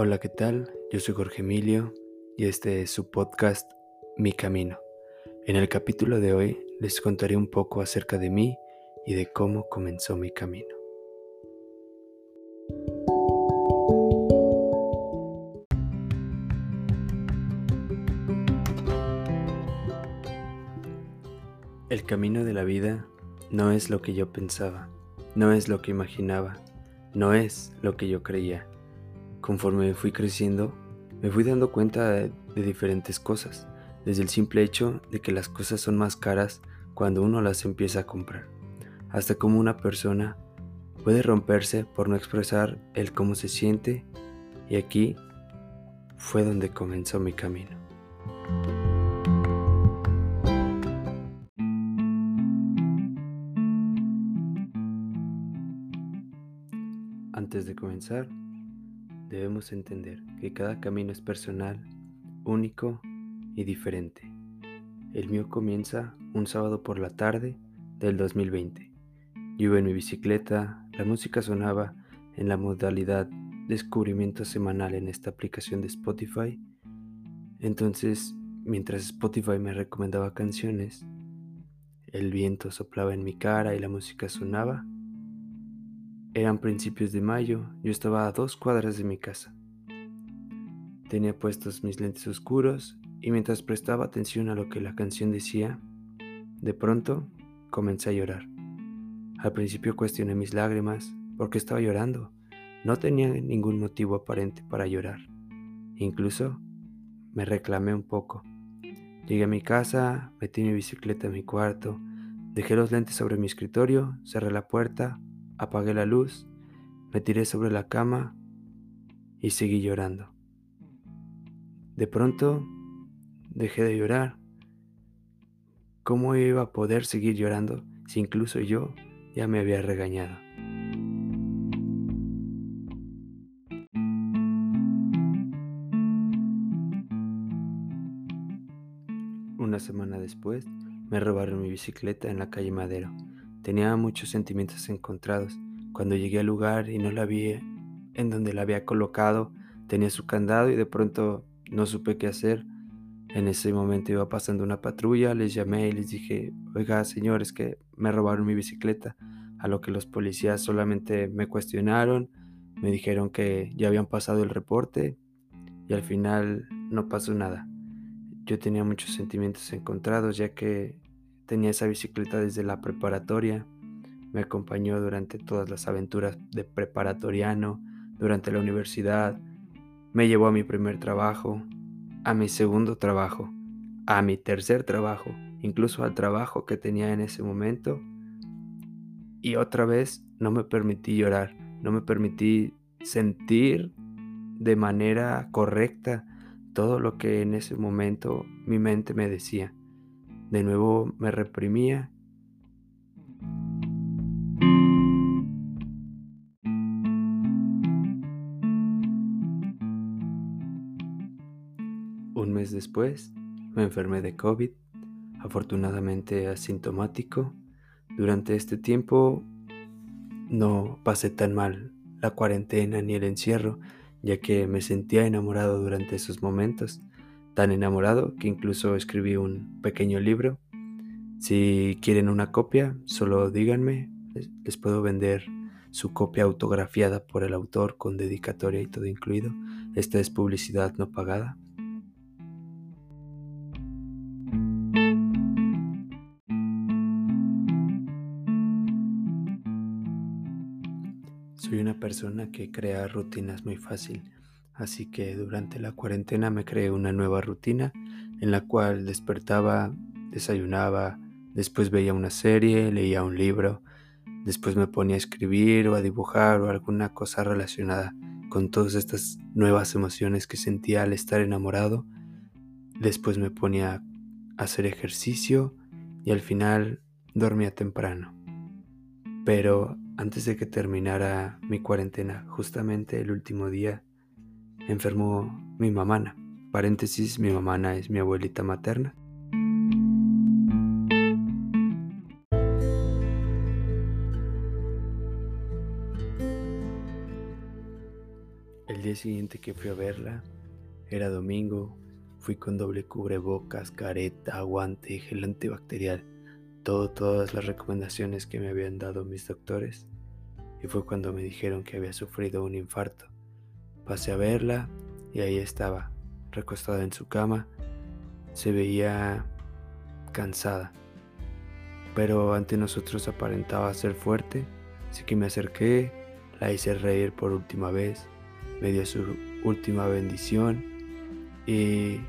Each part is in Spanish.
Hola, ¿qué tal? Yo soy Jorge Emilio y este es su podcast Mi Camino. En el capítulo de hoy les contaré un poco acerca de mí y de cómo comenzó mi camino. El camino de la vida no es lo que yo pensaba, no es lo que imaginaba, no es lo que yo creía Conforme fui creciendo, me fui dando cuenta de, diferentes cosas, desde el simple hecho de que las cosas son más caras cuando uno las empieza a comprar, hasta cómo una persona puede romperse por no expresar el cómo se siente y aquí fue donde comenzó mi camino. Antes de comenzar, debemos entender que cada camino es personal, único y diferente. El mío comienza un sábado por la tarde del 2020. Yo en mi bicicleta, la música sonaba en la modalidad descubrimiento semanal en esta aplicación de Spotify. Entonces, mientras Spotify me recomendaba canciones, el viento soplaba en mi cara y la música sonaba, eran principios de mayo, yo estaba a dos cuadras de mi casa. Tenía puestos mis lentes oscuros y mientras prestaba atención a lo que la canción decía, de pronto comencé a llorar. Al principio cuestioné mis lágrimas, porque estaba llorando. No tenía ningún motivo aparente para llorar. Incluso me reclamé un poco. Llegué a mi casa, metí mi bicicleta en mi cuarto, dejé los lentes sobre mi escritorio, cerré la puerta Apagué la luz, me tiré sobre la cama y seguí llorando. De pronto dejé de llorar. ¿Cómo iba a poder seguir llorando si incluso yo ya me había regañado? Una semana después me robaron mi bicicleta en la calle Madero. Tenía muchos sentimientos encontrados. Cuando llegué al lugar y no la vi en donde la había colocado, tenía su candado y de pronto no supe qué hacer. En ese momento iba pasando una patrulla, les llamé y les dije, oiga señores, que me robaron mi bicicleta. A lo que los policías solamente me cuestionaron, me dijeron que ya habían pasado el reporte y al final no pasó nada. Yo tenía muchos sentimientos encontrados ya que Tenía esa bicicleta desde la preparatoria, me acompañó durante todas las aventuras de preparatoriano, durante la universidad, me llevó a mi primer trabajo, a mi segundo trabajo, a mi tercer trabajo, incluso al trabajo que tenía en ese momento. Y otra vez no me permití llorar, no me permití sentir de manera correcta todo lo que en ese momento mi mente me decía. De nuevo me reprimía. Un mes después me enfermé de COVID, afortunadamente asintomático. Durante este tiempo no pasé tan mal la cuarentena ni el encierro, ya que me sentía enamorado durante esos momentos tan enamorado que incluso escribí un pequeño libro. Si quieren una copia, solo díganme, les puedo vender su copia autografiada por el autor con dedicatoria y todo incluido. Esta es publicidad no pagada. Soy una persona que crea rutinas muy fácil Así que durante la cuarentena me creé una nueva rutina en la cual despertaba, desayunaba, después veía una serie, leía un libro, después me ponía a escribir o a dibujar o alguna cosa relacionada con todas estas nuevas emociones que sentía al estar enamorado. Después me ponía a hacer ejercicio y al final dormía temprano. Pero antes de que terminara mi cuarentena, justamente el último día, enfermó mi mamana. Paréntesis, mi mamana es mi abuelita materna. El día siguiente que fui a verla, era domingo, fui con doble cubrebocas, careta, guante, gel antibacterial, todo, todas las recomendaciones que me habían dado mis doctores. Y fue cuando me dijeron que había sufrido un infarto. Pasé a verla y ahí estaba, recostada en su cama. Se veía cansada, pero ante nosotros aparentaba ser fuerte, así que me acerqué, la hice reír por última vez, me dio su última bendición y,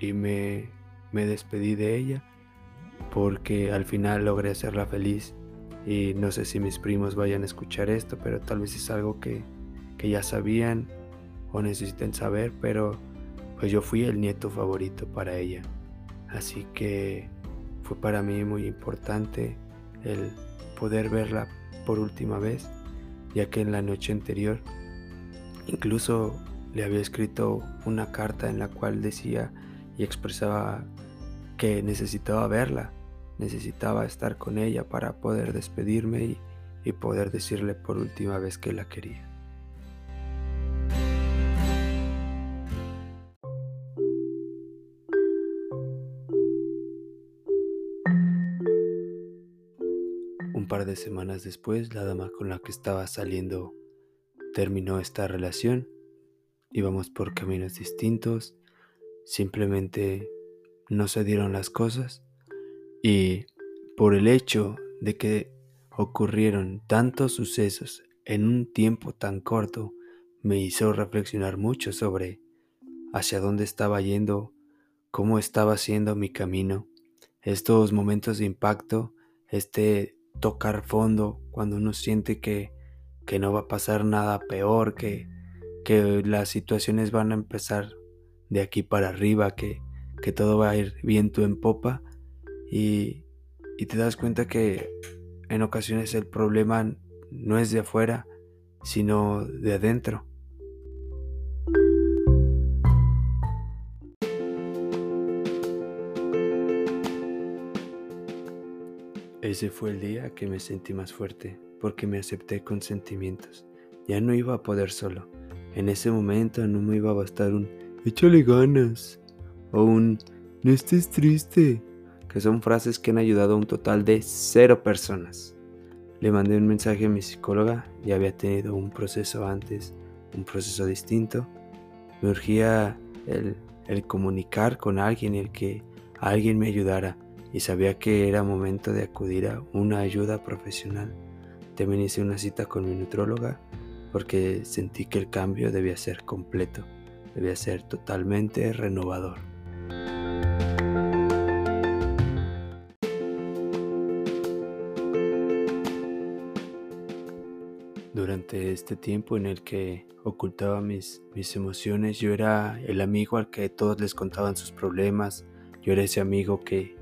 me, me despedí de ella porque al final logré hacerla feliz y no sé si mis primos vayan a escuchar esto, pero tal vez es algo que, que ya sabían necesiten saber, pero pues yo fui el nieto favorito para ella. Así que fue para mí muy importante el poder verla por última vez, ya que en la noche anterior incluso le había escrito una carta en la cual decía y expresaba que necesitaba verla, necesitaba estar con ella para poder despedirme y poder decirle por última vez que la quería. Semanas después, la dama con la que estaba saliendo terminó esta relación. Íbamos por caminos distintos, simplemente no se dieron las cosas y por el hecho de que ocurrieron tantos sucesos en un tiempo tan corto, me hizo reflexionar mucho sobre hacia dónde estaba yendo, cómo estaba siendo mi camino, estos momentos de impacto, este tocar fondo cuando uno siente que, que no va a pasar nada peor, que, que las situaciones van a empezar de aquí para arriba, que, que todo va a ir viento en popa y, y te das cuenta que en ocasiones el problema no es de afuera, sino de adentro. Ese fue el día que me sentí más fuerte, porque me acepté con sentimientos. Ya no iba a poder solo. En ese momento no me iba a bastar un échale ganas o un no estés triste, que son frases que han ayudado a un total de cero personas. Le mandé un mensaje a mi psicóloga, ya había tenido un proceso antes, un proceso distinto. Me urgía el, el comunicar con alguien, el que alguien me ayudara y sabía que era momento de acudir a una ayuda profesional. También hice una cita con mi nutróloga porque sentí que el cambio debía ser completo, debía ser totalmente renovador. Durante este tiempo en el que ocultaba mis, mis emociones, yo era el amigo al que todos les contaban sus problemas, yo era ese amigo que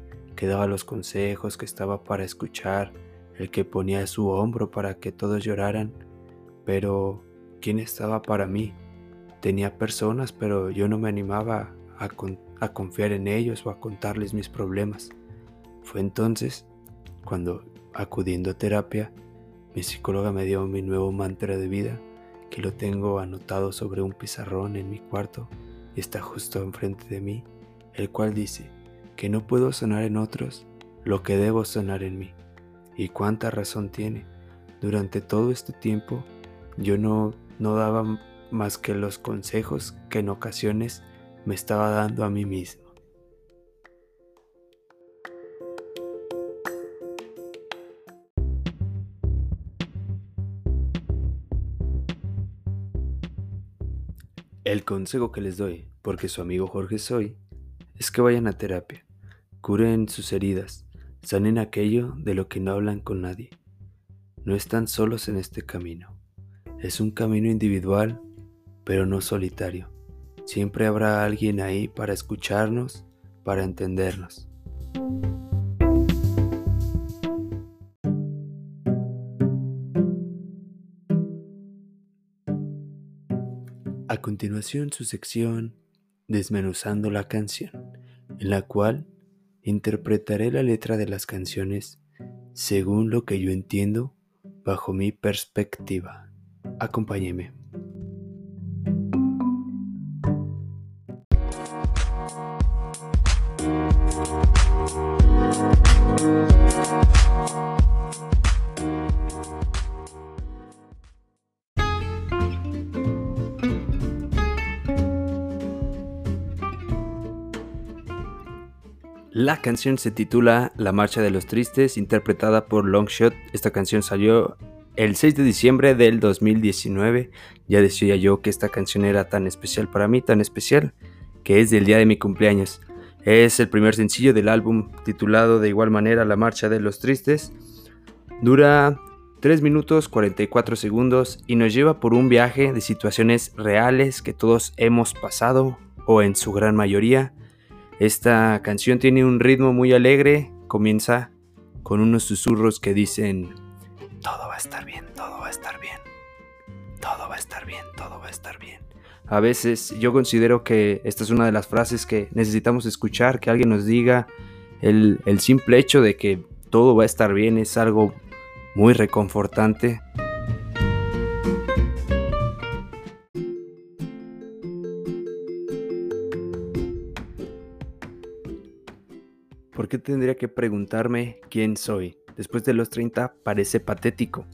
daba los consejos, que estaba para escuchar, el que ponía su hombro para que todos lloraran. Pero, ¿quién estaba para mí? Tenía personas, pero yo no me animaba a, a confiar en ellos o a contarles mis problemas. Fue entonces cuando, acudiendo a terapia, mi psicóloga me dio mi nuevo mantra de vida, que lo tengo anotado sobre un pizarrón en mi cuarto y está justo enfrente de mí, el cual dice, que no puedo sonar en otros lo que debo sonar en mí. Y cuánta razón tiene. Durante todo este tiempo yo no, no daba más que los consejos que en ocasiones me estaba dando a mí mismo. El consejo que les doy, porque su amigo Jorge soy, es que vayan a terapia, curen sus heridas, sanen aquello de lo que no hablan con nadie. No están solos en este camino. Es un camino individual, pero no solitario. Siempre habrá alguien ahí para escucharnos, para entendernos. A continuación su sección desmenuzando la canción, en la cual interpretaré la letra de las canciones según lo que yo entiendo bajo mi perspectiva. Acompáñeme. La canción se titula La Marcha de los Tristes, interpretada por Longshot. Esta canción salió el 6 de diciembre del 2019. Ya decía yo que esta canción era tan especial para mí, tan especial, que es del día de mi cumpleaños. Es el primer sencillo del álbum titulado de igual manera La Marcha de los Tristes. Dura 3 minutos 44 segundos y nos lleva por un viaje de situaciones reales que todos hemos pasado o en su gran mayoría esta canción tiene un ritmo muy alegre, comienza con unos susurros que dicen, todo va a estar bien, todo va a estar bien, todo va a estar bien, todo va a estar bien. A veces yo considero que esta es una de las frases que necesitamos escuchar, que alguien nos diga, el, el simple hecho de que todo va a estar bien es algo muy reconfortante. ¿Por qué tendría que preguntarme quién soy? Después de los 30 parece patético.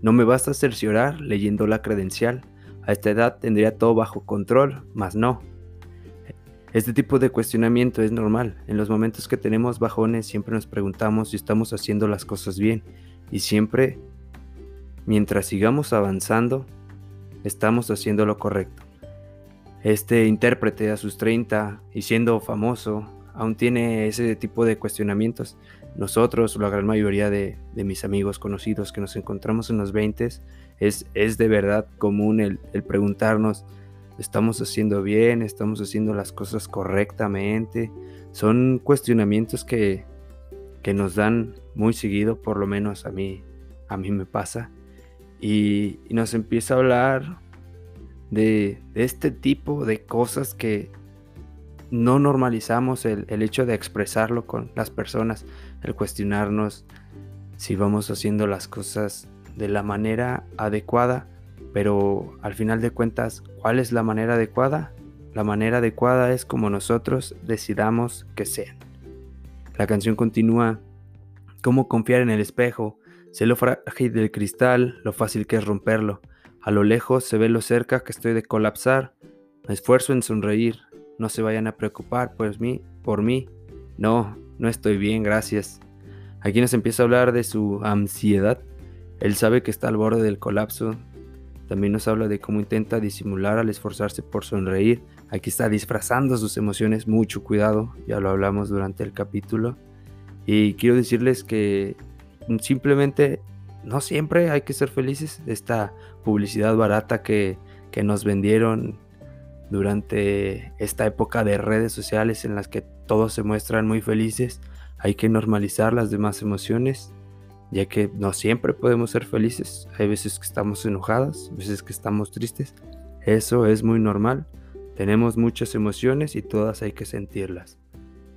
No me basta cerciorar leyendo la credencial. A esta edad tendría todo bajo control, mas no. Este tipo de cuestionamiento es normal. En los momentos que tenemos bajones siempre nos preguntamos si estamos haciendo las cosas bien. Y siempre, mientras sigamos avanzando, estamos haciendo lo correcto. Este intérprete a sus 30 y siendo famoso aún tiene ese tipo de cuestionamientos. Nosotros, la gran mayoría de, mis amigos conocidos que nos encontramos en los 20, es, es de verdad común el, preguntarnos, ¿estamos haciendo bien? ¿Estamos haciendo las cosas correctamente? Son cuestionamientos que, que nos dan muy seguido, por lo menos a mí, a mí me pasa. Y, nos empieza a hablar de, este tipo de cosas que, no normalizamos el, hecho de expresarlo con las personas, el cuestionarnos si vamos haciendo las cosas de la manera adecuada, pero al final de cuentas, ¿cuál es la manera adecuada? La manera adecuada es como nosotros decidamos que sea. La canción continúa, ¿cómo confiar en el espejo? Sé lo frágil del cristal, lo fácil que es romperlo. A lo lejos se ve lo cerca que estoy de colapsar. Me esfuerzo en sonreír, no se vayan a preocupar pues mí, por mí. No, no estoy bien, gracias. Aquí nos empieza a hablar de su ansiedad. Él sabe que está al borde del colapso. También nos habla de cómo intenta disimular al esforzarse por sonreír. Aquí está disfrazando sus emociones. Mucho cuidado, ya lo hablamos durante el capítulo. Y quiero decirles que simplemente no siempre hay que ser felices. Esta publicidad barata que, que nos vendieron durante esta época de redes sociales en las que todos se muestran muy felices, hay que normalizar las demás emociones, ya que no siempre podemos ser felices. Hay veces que estamos enojados, veces que estamos tristes. Eso es muy normal. Tenemos muchas emociones y todas hay que sentirlas.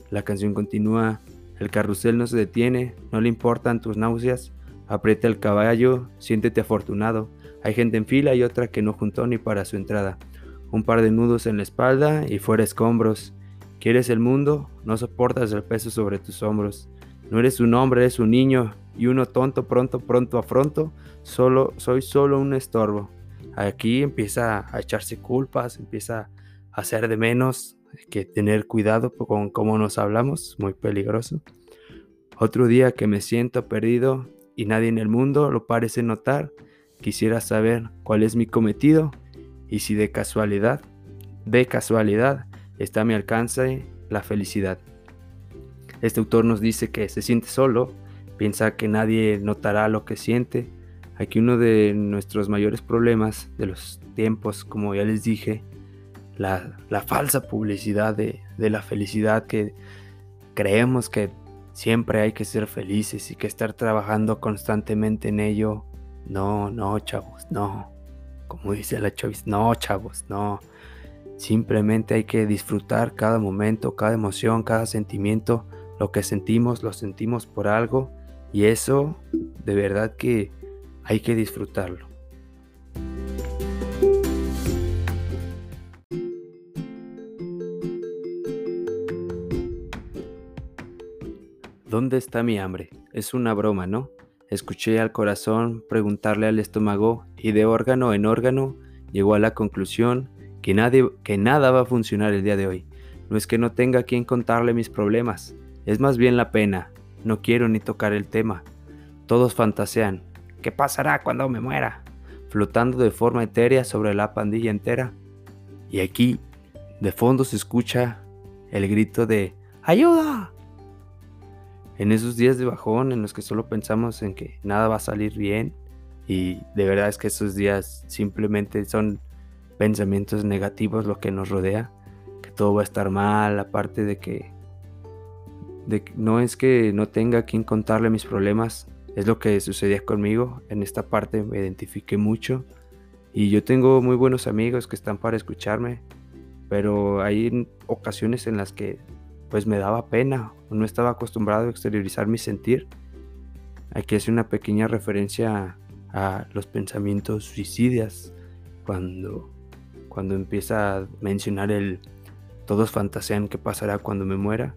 La canción continúa, el carrusel no se detiene, no le importan tus náuseas, aprieta el caballo, siéntete afortunado. Hay gente en fila y otra que no juntó ni para su entrada un par de nudos en la espalda y fuera escombros. ¿Quieres el mundo? No soportas el peso sobre tus hombros. No eres un hombre, eres un niño y uno tonto pronto, pronto afronto. Solo, soy solo un estorbo. Aquí empieza a echarse culpas, empieza a hacer de menos, que tener cuidado con cómo nos hablamos, muy peligroso. Otro día que me siento perdido y nadie en el mundo lo parece notar, quisiera saber cuál es mi cometido y si de casualidad, de casualidad, está a mi alcance la felicidad. Este autor nos dice que se siente solo, piensa que nadie notará lo que siente. Aquí uno de nuestros mayores problemas de los tiempos, como ya les dije, la, falsa publicidad de, de la felicidad que creemos que siempre hay que ser felices y que estar trabajando constantemente en ello. No, no, chavos, no como dice la Chavis, no, chavos, no. Simplemente hay que disfrutar cada momento, cada emoción, cada sentimiento. Lo que sentimos, lo sentimos por algo. Y eso, de verdad que hay que disfrutarlo. ¿Dónde está mi hambre? Es una broma, ¿no? Escuché al corazón preguntarle al estómago y de órgano en órgano llegó a la conclusión que, nada va a funcionar el día de hoy. No es que no tenga quien contarle mis problemas, es más bien la pena. No quiero ni tocar el tema. Todos fantasean. ¿Qué pasará cuando me muera? Flotando de forma etérea sobre la pandilla entera. Y aquí, de fondo se escucha el grito de ¡Ayuda! En esos días de bajón en los que solo pensamos en que nada va a salir bien y de verdad es que esos días simplemente son pensamientos negativos lo que nos rodea, que todo va a estar mal, aparte de que, de no es que no tenga quien contarle mis problemas, es lo que sucedía conmigo, en esta parte me identifiqué mucho y yo tengo muy buenos amigos que están para escucharme, pero hay ocasiones en las que pues me daba pena, no estaba acostumbrado a exteriorizar mi sentir. Aquí hace una pequeña referencia a los pensamientos suicidas cuando, cuando empieza a mencionar el todos fantasean qué pasará cuando me muera.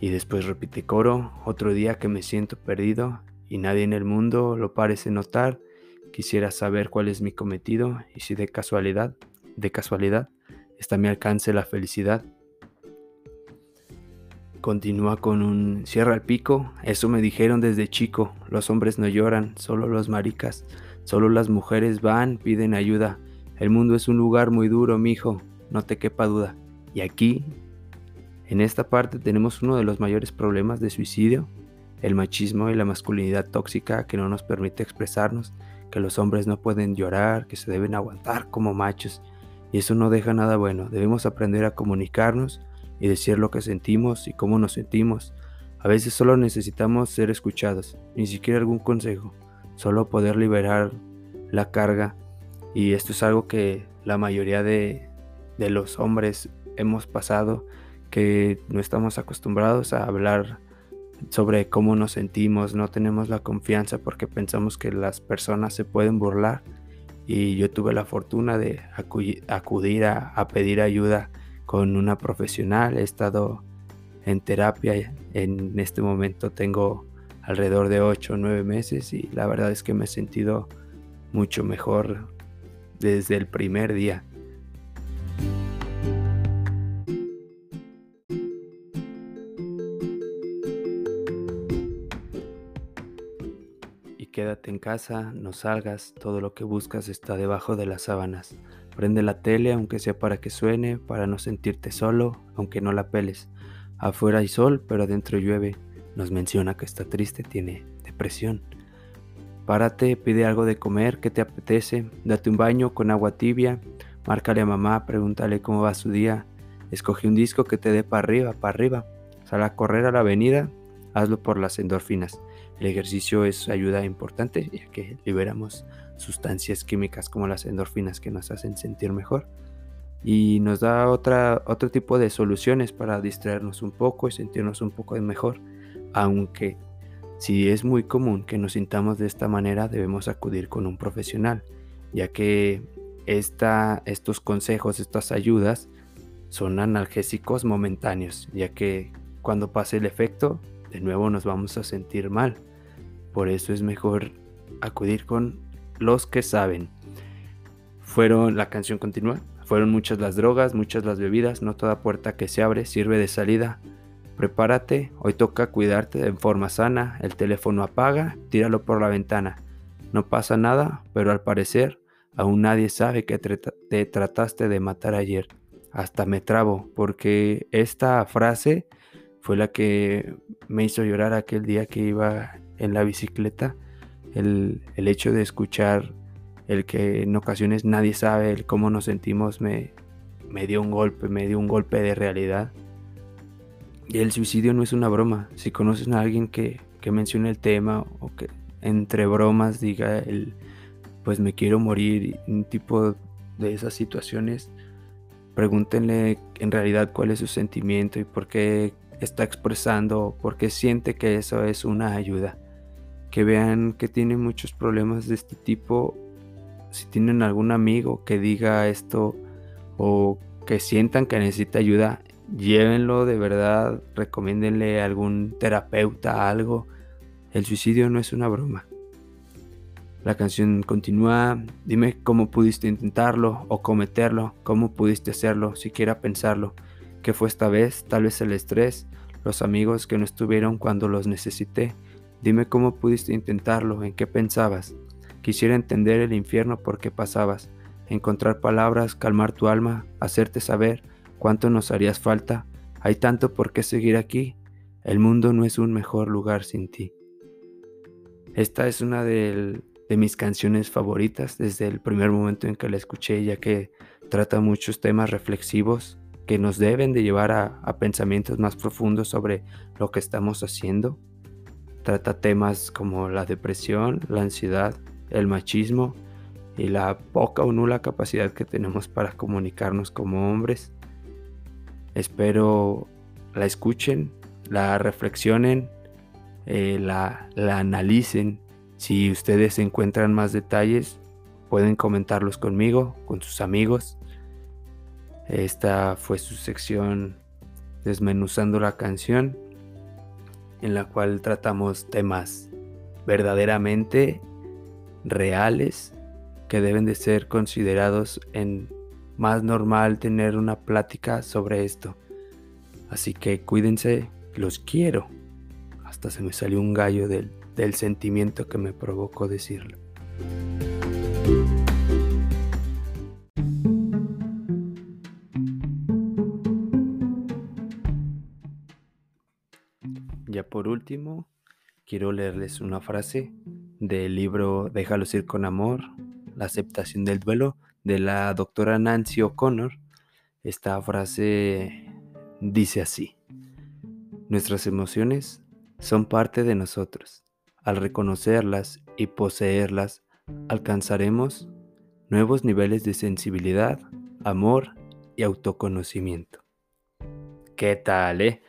Y después repite coro, otro día que me siento perdido y nadie en el mundo lo parece notar. Quisiera saber cuál es mi cometido y si de casualidad, de casualidad, está a mi alcance la felicidad. Continúa con un cierra el pico. Eso me dijeron desde chico. Los hombres no lloran, solo los maricas. Solo las mujeres van, piden ayuda. El mundo es un lugar muy duro, mijo. No te quepa duda. Y aquí, en esta parte, tenemos uno de los mayores problemas de suicidio. El machismo y la masculinidad tóxica que no nos permite expresarnos. Que los hombres no pueden llorar, que se deben aguantar como machos. Y eso no deja nada bueno. Debemos aprender a comunicarnos y decir lo que sentimos y cómo nos sentimos. A veces solo necesitamos ser escuchados, ni siquiera algún consejo, solo poder liberar la carga. Y esto es algo que la mayoría de, de los hombres hemos pasado, que no estamos acostumbrados a hablar sobre cómo nos sentimos, no tenemos la confianza porque pensamos que las personas se pueden burlar. Y yo tuve la fortuna de acudir a, a pedir ayuda con una profesional, he estado en terapia, en este momento tengo alrededor de 8 o 9 meses y la verdad es que me he sentido mucho mejor desde el primer día. Y quédate en casa, no salgas, todo lo que buscas está debajo de las sábanas. Prende la tele aunque sea para que suene, para no sentirte solo, aunque no la peles. Afuera hay sol, pero adentro llueve. Nos menciona que está triste, tiene depresión. Párate, pide algo de comer, que te apetece, date un baño con agua tibia, márcale a mamá, pregúntale cómo va su día, escoge un disco que te dé para arriba, para arriba, sal a correr a la avenida, hazlo por las endorfinas. El ejercicio es ayuda importante ya que liberamos sustancias químicas como las endorfinas que nos hacen sentir mejor y nos da otra, otro tipo de soluciones para distraernos un poco y sentirnos un poco mejor. Aunque si es muy común que nos sintamos de esta manera, debemos acudir con un profesional, ya que esta, estos consejos, estas ayudas son analgésicos momentáneos, ya que cuando pase el efecto, de nuevo nos vamos a sentir mal. Por eso es mejor acudir con los que saben. Fueron, la canción continúa, fueron muchas las drogas, muchas las bebidas, no toda puerta que se abre sirve de salida. Prepárate, hoy toca cuidarte en forma sana, el teléfono apaga, tíralo por la ventana. No pasa nada, pero al parecer aún nadie sabe que te trataste de matar ayer. Hasta me trabo, porque esta frase fue la que me hizo llorar aquel día que iba en la bicicleta el, hecho de escuchar el que en ocasiones nadie sabe el cómo nos sentimos me, me dio un golpe, me dio un golpe de realidad. Y el suicidio no es una broma. Si conoces a alguien que, que mencione el tema o que entre bromas diga el pues me quiero morir, un tipo de esas situaciones, pregúntenle en realidad cuál es su sentimiento y por qué está expresando, por qué siente que eso es una ayuda que vean que tienen muchos problemas de este tipo, si tienen algún amigo que diga esto o que sientan que necesita ayuda, llévenlo de verdad, recomiéndenle a algún terapeuta algo. El suicidio no es una broma. La canción continúa, dime cómo pudiste intentarlo o cometerlo, cómo pudiste hacerlo, siquiera pensarlo. ¿Qué fue esta vez? Tal vez el estrés, los amigos que no estuvieron cuando los necesité. Dime cómo pudiste intentarlo, en qué pensabas. Quisiera entender el infierno por qué pasabas, encontrar palabras, calmar tu alma, hacerte saber cuánto nos harías falta. Hay tanto por qué seguir aquí. El mundo no es un mejor lugar sin ti. Esta es una de, mis canciones favoritas desde el primer momento en que la escuché, ya que trata muchos temas reflexivos que nos deben de llevar a, pensamientos más profundos sobre lo que estamos haciendo. Trata temas como la depresión, la ansiedad, el machismo y la poca o nula capacidad que tenemos para comunicarnos como hombres. Espero la escuchen, la reflexionen, eh, la, la analicen. Si ustedes encuentran más detalles, pueden comentarlos conmigo, con sus amigos. Esta fue su sección desmenuzando la canción, en la cual tratamos temas verdaderamente reales que deben de ser considerados en más normal tener una plática sobre esto. Así que cuídense, los quiero. Hasta se me salió un gallo del, del sentimiento que me provocó decirlo. Por último, quiero leerles una frase del libro Déjalos ir con amor, la aceptación del duelo, de la doctora Nancy O'Connor. Esta frase dice así, nuestras emociones son parte de nosotros. Al reconocerlas y poseerlas, alcanzaremos nuevos niveles de sensibilidad, amor y autoconocimiento. ¿Qué tal, eh?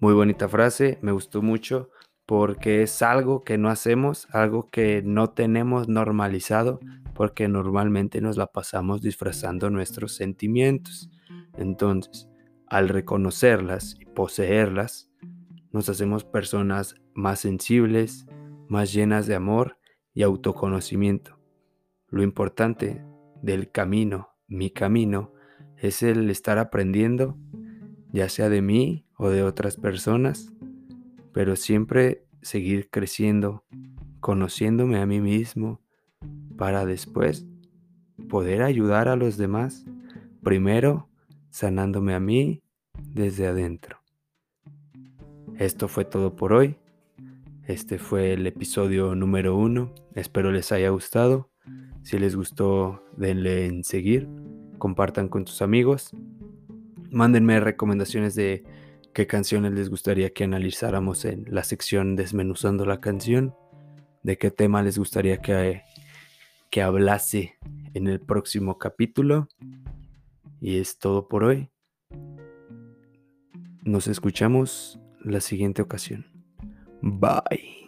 Muy bonita frase, me gustó mucho porque es algo que no hacemos, algo que no tenemos normalizado, porque normalmente nos la pasamos disfrazando nuestros sentimientos. Entonces, al reconocerlas y poseerlas, nos hacemos personas más sensibles, más llenas de amor y autoconocimiento. Lo importante del camino, mi camino, es el estar aprendiendo, ya sea de mí o de otras personas, pero siempre seguir creciendo, conociéndome a mí mismo, para después poder ayudar a los demás, primero sanándome a mí desde adentro. Esto fue todo por hoy. Este fue el episodio número uno. Espero les haya gustado. Si les gustó, denle en seguir. Compartan con sus amigos. Mándenme recomendaciones de qué canciones les gustaría que analizáramos en la sección desmenuzando la canción, de qué tema les gustaría que, que hablase en el próximo capítulo. Y es todo por hoy. Nos escuchamos la siguiente ocasión. Bye.